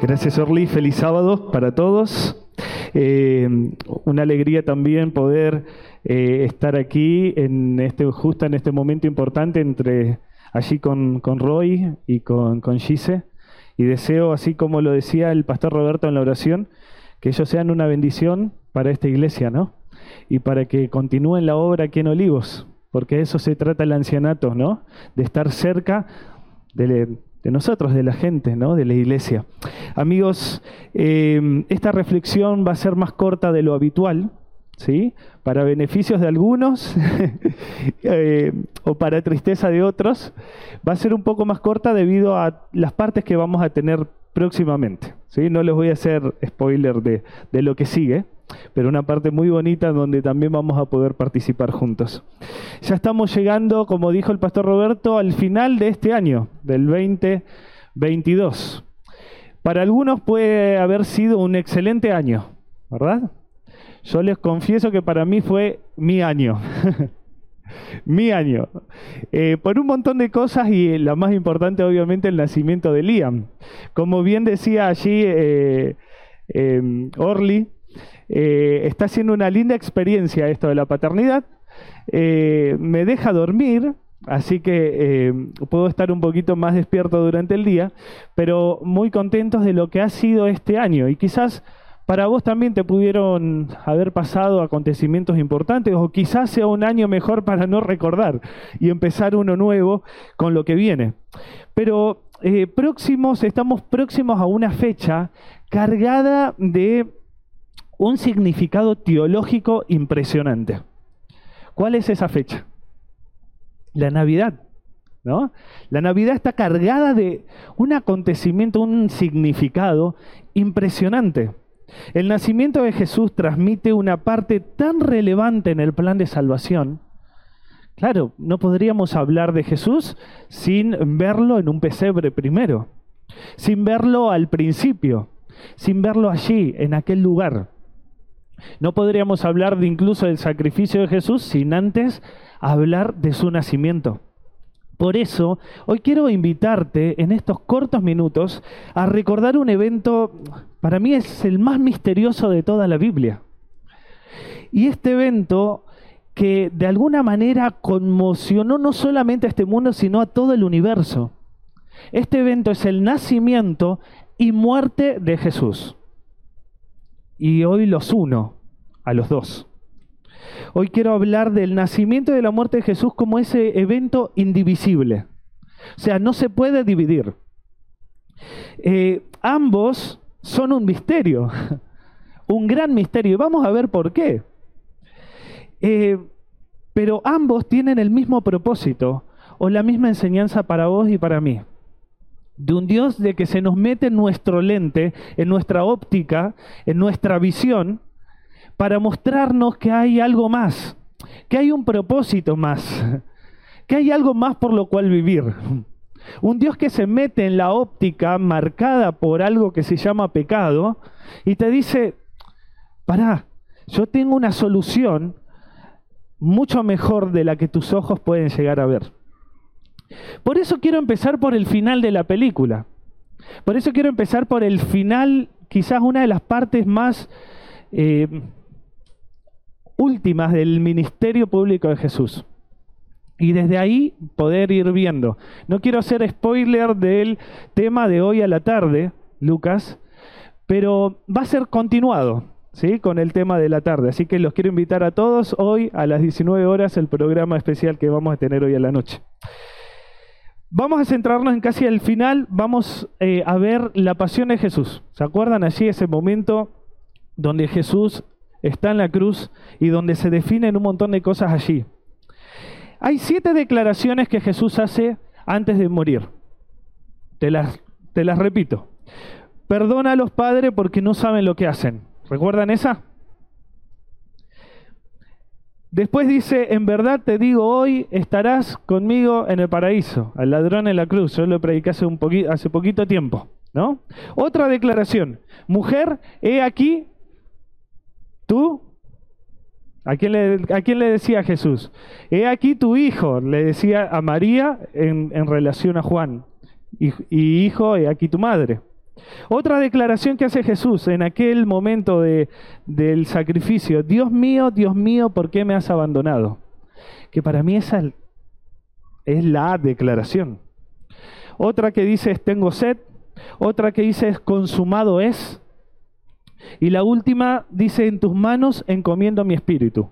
Gracias Orly, feliz sábado para todos. Eh, una alegría también poder eh, estar aquí en este, justo en este momento importante entre allí con, con Roy y con, con Gise. Y deseo, así como lo decía el pastor Roberto en la oración, que ellos sean una bendición para esta iglesia, ¿no? Y para que continúen la obra aquí en Olivos, porque eso se trata el ancianato, ¿no? De estar cerca de, de nosotros, de la gente, ¿no? de la iglesia. Amigos, eh, esta reflexión va a ser más corta de lo habitual, ¿sí? para beneficios de algunos eh, o para tristeza de otros. Va a ser un poco más corta debido a las partes que vamos a tener próximamente. ¿sí? No les voy a hacer spoiler de, de lo que sigue pero una parte muy bonita donde también vamos a poder participar juntos. Ya estamos llegando, como dijo el pastor Roberto, al final de este año, del 2022. Para algunos puede haber sido un excelente año, ¿verdad? Yo les confieso que para mí fue mi año. mi año. Eh, por un montón de cosas y la más importante obviamente el nacimiento de Liam. Como bien decía allí eh, eh, Orly, eh, está siendo una linda experiencia esto de la paternidad. Eh, me deja dormir, así que eh, puedo estar un poquito más despierto durante el día, pero muy contentos de lo que ha sido este año. Y quizás para vos también te pudieron haber pasado acontecimientos importantes o quizás sea un año mejor para no recordar y empezar uno nuevo con lo que viene. Pero próximos, estamos próximos a una fecha cargada de un significado teológico impresionante. ¿Cuál es esa fecha? La Navidad. ¿no? La Navidad está cargada de un acontecimiento, un significado impresionante. El nacimiento de Jesús transmite una parte tan relevante en el plan de salvación. Claro, no podríamos hablar de Jesús sin verlo en un pesebre primero, sin verlo al principio, sin verlo allí, en aquel lugar. No podríamos hablar de incluso del sacrificio de Jesús sin antes hablar de su nacimiento. Por eso, hoy quiero invitarte en estos cortos minutos a recordar un evento, para mí es el más misterioso de toda la Biblia. Y este evento que de alguna manera conmocionó no solamente a este mundo, sino a todo el universo. Este evento es el nacimiento y muerte de Jesús y hoy los uno a los dos. Hoy quiero hablar del nacimiento y de la muerte de Jesús como ese evento indivisible. O sea, no se puede dividir. Eh, ambos son un misterio, un gran misterio. Y vamos a ver por qué. Eh, pero ambos tienen el mismo propósito o la misma enseñanza para vos y para mí de un Dios de que se nos mete en nuestro lente, en nuestra óptica, en nuestra visión, para mostrarnos que hay algo más, que hay un propósito más, que hay algo más por lo cual vivir. Un Dios que se mete en la óptica marcada por algo que se llama pecado y te dice, pará, yo tengo una solución mucho mejor de la que tus ojos pueden llegar a ver. Por eso quiero empezar por el final de la película. Por eso quiero empezar por el final, quizás una de las partes más eh, últimas del ministerio público de Jesús. Y desde ahí poder ir viendo. No quiero hacer spoiler del tema de hoy a la tarde, Lucas, pero va a ser continuado. ¿Sí? con el tema de la tarde. Así que los quiero invitar a todos hoy a las 19 horas el programa especial que vamos a tener hoy a la noche. Vamos a centrarnos en casi el final, vamos eh, a ver la pasión de Jesús. ¿Se acuerdan allí ese momento donde Jesús está en la cruz y donde se definen un montón de cosas allí? Hay siete declaraciones que Jesús hace antes de morir. Te las, te las repito. Perdona a los padres porque no saben lo que hacen. ¿Recuerdan esa? Después dice, en verdad te digo hoy, estarás conmigo en el paraíso, al ladrón en la cruz. Yo lo prediqué hace, un hace poquito tiempo. ¿no? Otra declaración, mujer, he aquí, tú, ¿a quién le, a decía Jesús? He aquí tu hijo, le decía a María en, relación a Juan. Y hijo, he aquí tu madre. Otra declaración que hace Jesús en aquel momento de, del sacrificio, Dios mío, Dios mío, ¿por qué me has abandonado? Que para mí esa es la declaración. Otra que dice es tengo sed, otra que dice es consumado es, y la última dice en tus manos encomiendo mi espíritu.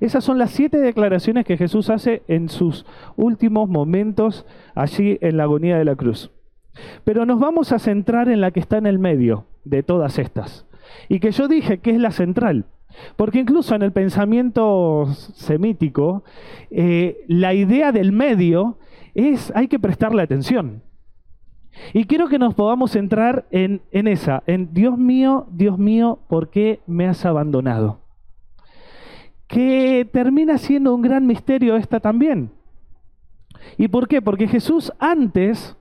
Esas son las siete declaraciones que Jesús hace en sus últimos momentos allí en la agonía de la cruz. Pero nos vamos a centrar en la que está en el medio de todas estas. Y que yo dije que es la central. Porque incluso en el pensamiento semítico, eh, la idea del medio es, hay que prestarle atención. Y quiero que nos podamos centrar en, en esa, en Dios mío, Dios mío, ¿por qué me has abandonado? Que termina siendo un gran misterio esta también. ¿Y por qué? Porque Jesús antes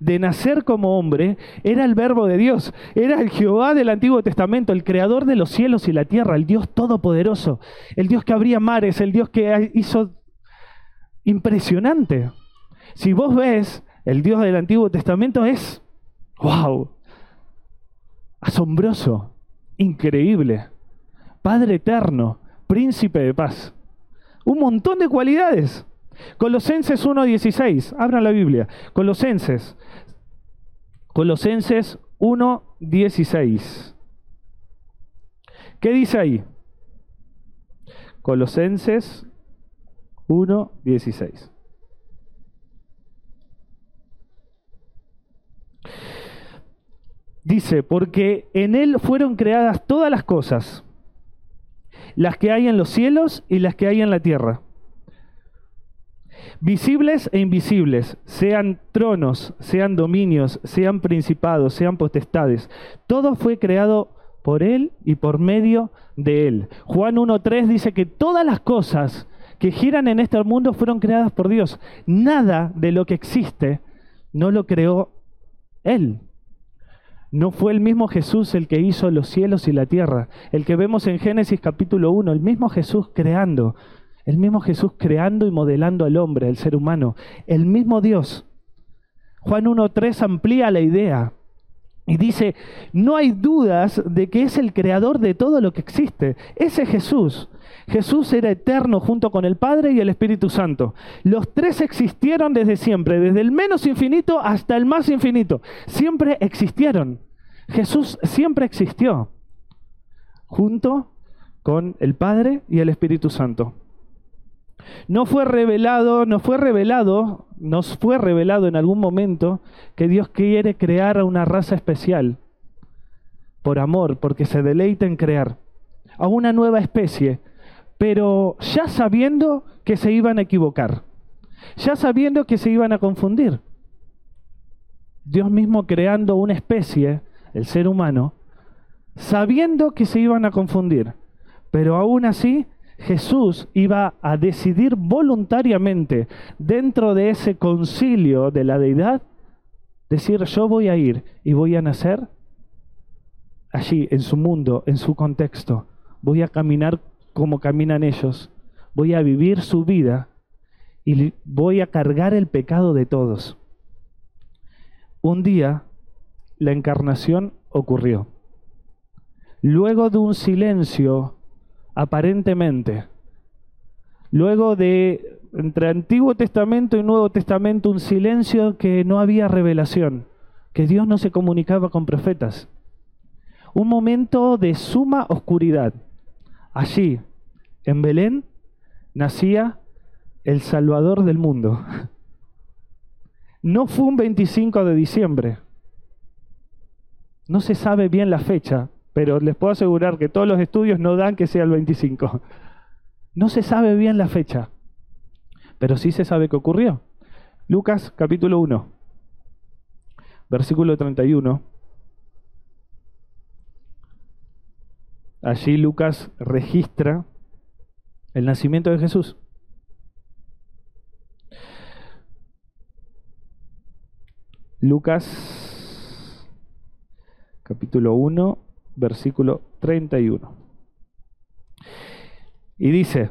de nacer como hombre, era el verbo de Dios, era el Jehová del Antiguo Testamento, el creador de los cielos y la tierra, el Dios todopoderoso, el Dios que abría mares, el Dios que hizo impresionante. Si vos ves, el Dios del Antiguo Testamento es, wow, asombroso, increíble, Padre eterno, príncipe de paz. Un montón de cualidades. Colosenses 1.16, abran la Biblia. Colosenses, Colosenses 1.16. ¿Qué dice ahí? Colosenses 1.16. Dice, porque en Él fueron creadas todas las cosas, las que hay en los cielos y las que hay en la tierra visibles e invisibles, sean tronos, sean dominios, sean principados, sean potestades. Todo fue creado por Él y por medio de Él. Juan 1.3 dice que todas las cosas que giran en este mundo fueron creadas por Dios. Nada de lo que existe no lo creó Él. No fue el mismo Jesús el que hizo los cielos y la tierra, el que vemos en Génesis capítulo 1, el mismo Jesús creando el mismo Jesús creando y modelando al hombre, al ser humano. El mismo Dios. Juan 1.3 amplía la idea y dice, no hay dudas de que es el creador de todo lo que existe. Ese Jesús. Jesús era eterno junto con el Padre y el Espíritu Santo. Los tres existieron desde siempre, desde el menos infinito hasta el más infinito. Siempre existieron. Jesús siempre existió junto con el Padre y el Espíritu Santo. No fue revelado, no fue revelado, nos fue revelado en algún momento que Dios quiere crear a una raza especial por amor, porque se deleita en crear a una nueva especie, pero ya sabiendo que se iban a equivocar, ya sabiendo que se iban a confundir. Dios mismo creando una especie, el ser humano, sabiendo que se iban a confundir, pero aún así Jesús iba a decidir voluntariamente dentro de ese concilio de la deidad, decir yo voy a ir y voy a nacer allí, en su mundo, en su contexto. Voy a caminar como caminan ellos. Voy a vivir su vida y voy a cargar el pecado de todos. Un día la encarnación ocurrió. Luego de un silencio aparentemente. Luego de, entre Antiguo Testamento y Nuevo Testamento, un silencio que no había revelación, que Dios no se comunicaba con profetas. Un momento de suma oscuridad. Allí, en Belén, nacía el Salvador del mundo. No fue un 25 de diciembre. No se sabe bien la fecha, pero les puedo asegurar que todos los estudios no dan que sea el 25. No se sabe bien la fecha, pero sí se sabe que ocurrió. Lucas capítulo 1, versículo 31. Allí Lucas registra el nacimiento de Jesús. Lucas capítulo 1, versículo 31. Y dice,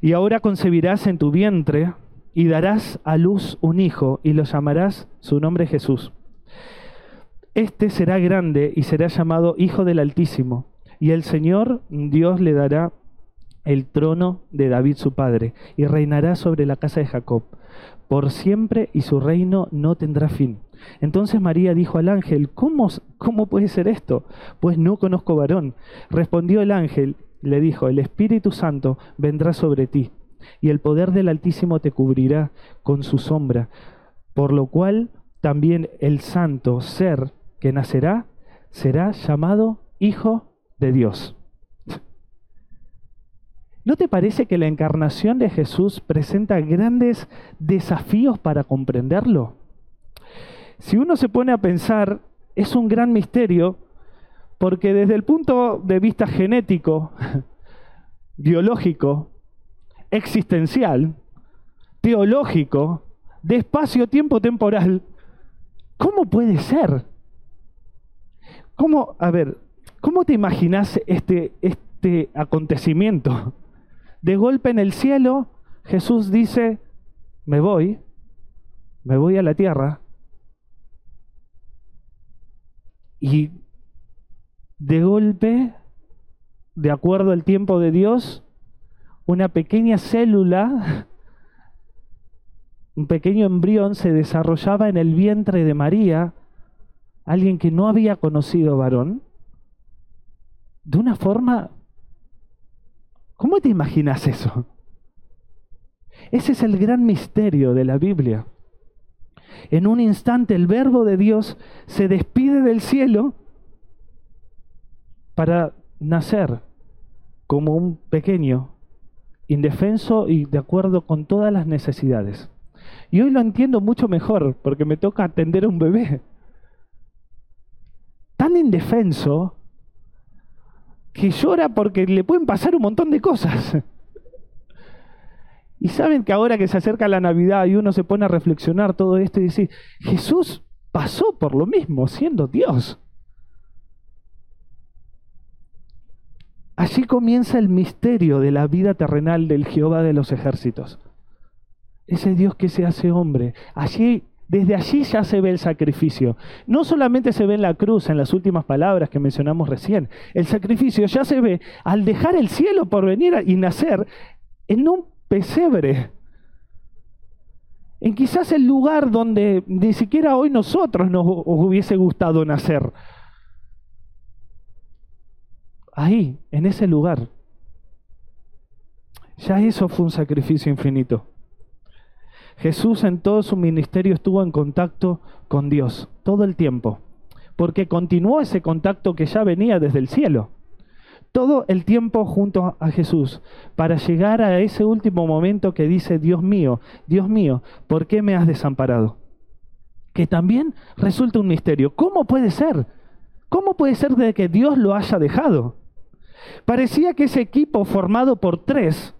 y ahora concebirás en tu vientre y darás a luz un hijo y lo llamarás su nombre Jesús. Este será grande y será llamado Hijo del Altísimo, y el Señor Dios le dará el trono de David su padre, y reinará sobre la casa de Jacob, por siempre, y su reino no tendrá fin. Entonces María dijo al ángel, ¿cómo, cómo puede ser esto? Pues no conozco varón. Respondió el ángel, le dijo, el Espíritu Santo vendrá sobre ti, y el poder del Altísimo te cubrirá con su sombra, por lo cual también el santo ser que nacerá será llamado Hijo de Dios. ¿No te parece que la encarnación de Jesús presenta grandes desafíos para comprenderlo? Si uno se pone a pensar, es un gran misterio, porque desde el punto de vista genético, biológico, existencial, teológico, de espacio-tiempo temporal, ¿cómo puede ser? ¿Cómo, a ver, cómo te imaginas este, este acontecimiento? De golpe en el cielo, Jesús dice, me voy, me voy a la tierra, y de golpe, de acuerdo al tiempo de Dios, una pequeña célula, un pequeño embrión se desarrollaba en el vientre de María, alguien que no había conocido varón, de una forma... ¿Cómo te imaginas eso? Ese es el gran misterio de la Biblia. En un instante el verbo de Dios se despide del cielo para nacer como un pequeño, indefenso y de acuerdo con todas las necesidades. Y hoy lo entiendo mucho mejor porque me toca atender a un bebé. Tan indefenso que llora porque le pueden pasar un montón de cosas. Y saben que ahora que se acerca la Navidad y uno se pone a reflexionar todo esto y dice, Jesús pasó por lo mismo siendo Dios. Allí comienza el misterio de la vida terrenal del Jehová de los ejércitos. Ese Dios que se hace hombre. Allí, desde allí ya se ve el sacrificio. No solamente se ve en la cruz, en las últimas palabras que mencionamos recién. El sacrificio ya se ve al dejar el cielo por venir y nacer en un pesebre. En quizás el lugar donde ni siquiera hoy nosotros nos hubiese gustado nacer. Ahí, en ese lugar. Ya eso fue un sacrificio infinito. Jesús en todo su ministerio estuvo en contacto con Dios todo el tiempo, porque continuó ese contacto que ya venía desde el cielo todo el tiempo junto a Jesús para llegar a ese último momento que dice, Dios mío, Dios mío, ¿por qué me has desamparado? Que también resulta un misterio. ¿Cómo puede ser? ¿Cómo puede ser de que Dios lo haya dejado? Parecía que ese equipo formado por tres,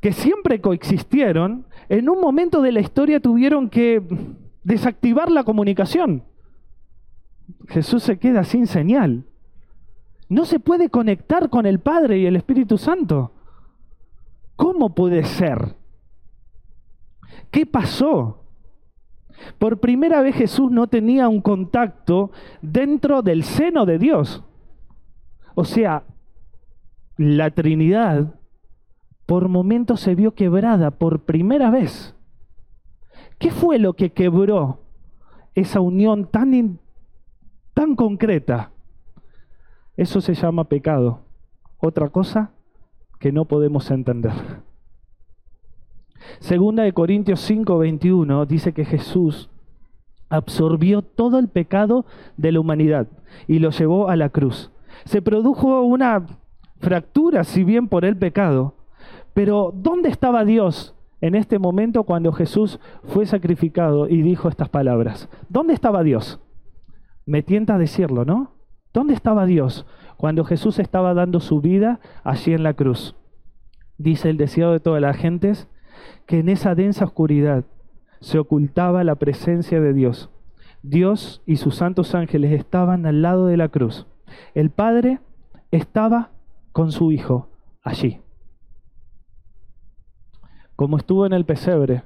que siempre coexistieron, en un momento de la historia tuvieron que desactivar la comunicación. Jesús se queda sin señal no se puede conectar con el Padre y el Espíritu Santo. ¿Cómo puede ser? ¿Qué pasó? Por primera vez Jesús no tenía un contacto dentro del seno de Dios. O sea, la Trinidad por momentos se vio quebrada por primera vez. ¿Qué fue lo que quebró esa unión tan, tan concreta? Eso se llama pecado. Otra cosa que no podemos entender. Segunda de Corintios 5:21 dice que Jesús absorbió todo el pecado de la humanidad y lo llevó a la cruz. Se produjo una fractura, si bien por el pecado, pero ¿dónde estaba Dios en este momento cuando Jesús fue sacrificado y dijo estas palabras? ¿Dónde estaba Dios? Me tienta decirlo, ¿no? ¿Dónde estaba Dios cuando Jesús estaba dando su vida allí en la cruz? Dice el deseado de todas las gentes que en esa densa oscuridad se ocultaba la presencia de Dios. Dios y sus santos ángeles estaban al lado de la cruz. El Padre estaba con su Hijo allí. como estuvo en el pesebre,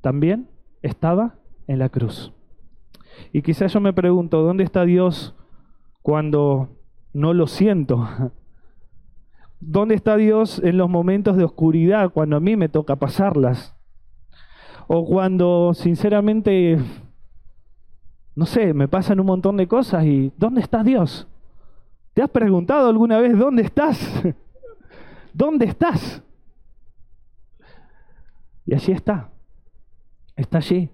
también estaba en la cruz. Y quizás yo me pregunto, ¿dónde está Dios cuando no lo siento? ¿Dónde está Dios en los momentos de oscuridad, cuando a mí me toca pasarlas? O cuando sinceramente, no sé, me pasan un montón de cosas y ¿dónde está Dios? ¿Te has preguntado alguna vez dónde estás? ¿Dónde estás? Y allí está. Está allí.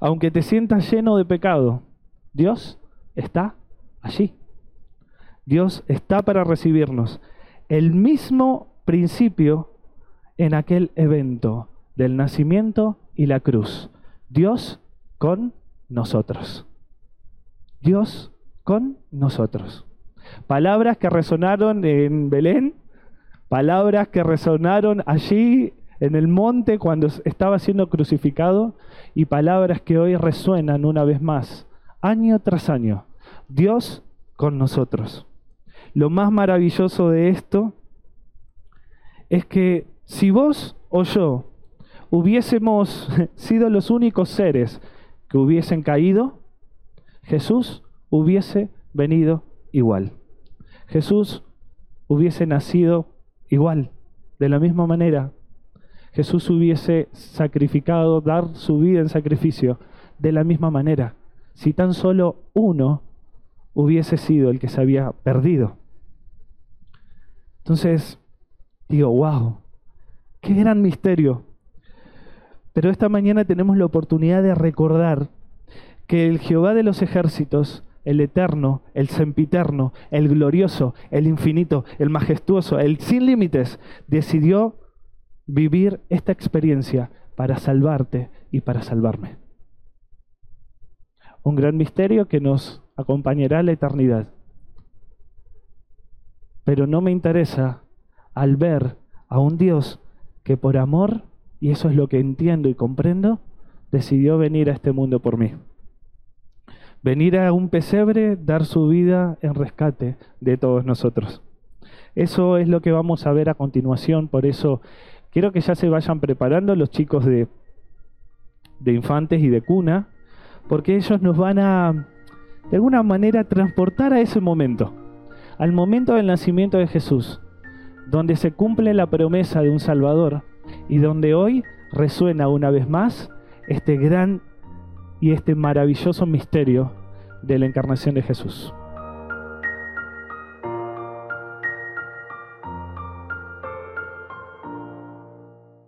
Aunque te sientas lleno de pecado, Dios está allí. Dios está para recibirnos. El mismo principio en aquel evento del nacimiento y la cruz. Dios con nosotros. Dios con nosotros. Palabras que resonaron en Belén, palabras que resonaron allí en el monte cuando estaba siendo crucificado y palabras que hoy resuenan una vez más, año tras año. Dios con nosotros. Lo más maravilloso de esto es que si vos o yo hubiésemos sido los únicos seres que hubiesen caído, Jesús hubiese venido igual. Jesús hubiese nacido igual, de la misma manera. Jesús hubiese sacrificado, dar su vida en sacrificio, de la misma manera. Si tan solo uno hubiese sido el que se había perdido. Entonces, digo, wow, qué gran misterio. Pero esta mañana tenemos la oportunidad de recordar que el Jehová de los ejércitos, el eterno, el sempiterno, el glorioso, el infinito, el majestuoso, el sin límites, decidió vivir esta experiencia para salvarte y para salvarme. Un gran misterio que nos acompañará la eternidad. Pero no me interesa al ver a un Dios que por amor, y eso es lo que entiendo y comprendo, decidió venir a este mundo por mí. Venir a un pesebre, dar su vida en rescate de todos nosotros. Eso es lo que vamos a ver a continuación, por eso quiero que ya se vayan preparando los chicos de, de infantes y de cuna, porque ellos nos van a de alguna manera transportar a ese momento, al momento del nacimiento de Jesús, donde se cumple la promesa de un Salvador y donde hoy resuena una vez más este gran y este maravilloso misterio de la encarnación de Jesús.